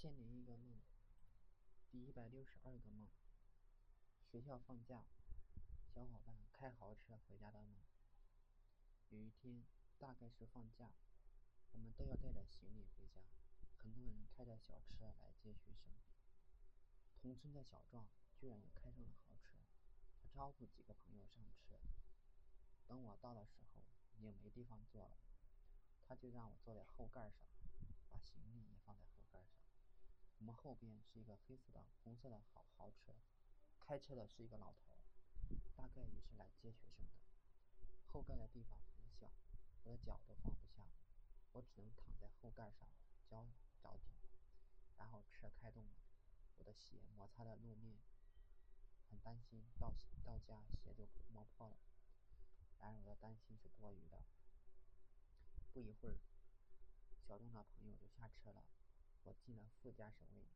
千零一个梦，第一百六十二个梦。学校放假，小伙伴开豪车回家的梦。有一天，大概是放假，我们都要带着行李回家。很多人开着小车来接学生。同村的小壮居然也开上了豪车，他招呼几个朋友上车。等我到的时候，已经没地方坐了，他就让我坐在后盖上，把行李也放在盖上。我们后边是一个黑色的、红色的好豪车，开车的是一个老头，大概也是来接学生的。后盖的地方很小，我的脚都放不下，我只能躺在后盖上，脚着地。然后车开动了，我的鞋摩擦的路面，很担心到到家鞋就磨破了。然而我的担心是多余的。不一会儿，小东的朋友就下车了。我进了副驾驶位，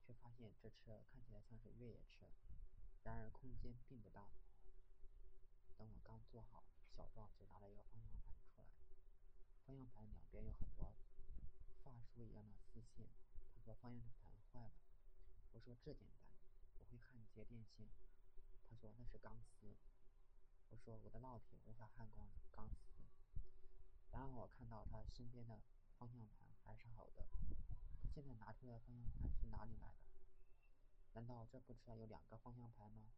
却发现这车看起来像是越野车，然而空间并不大。等我刚坐好，小壮就拿了一个方向盘出来，方向盘两边有很多发梳一样的丝线。他说方向盘坏了。我说这简单，我会焊接电线。他说那是钢丝。我说我的烙铁无法焊光钢丝。然后我看到他身边的方向盘还是好的。拿出来方向盘是哪里来的？难道这部车有两个方向盘吗？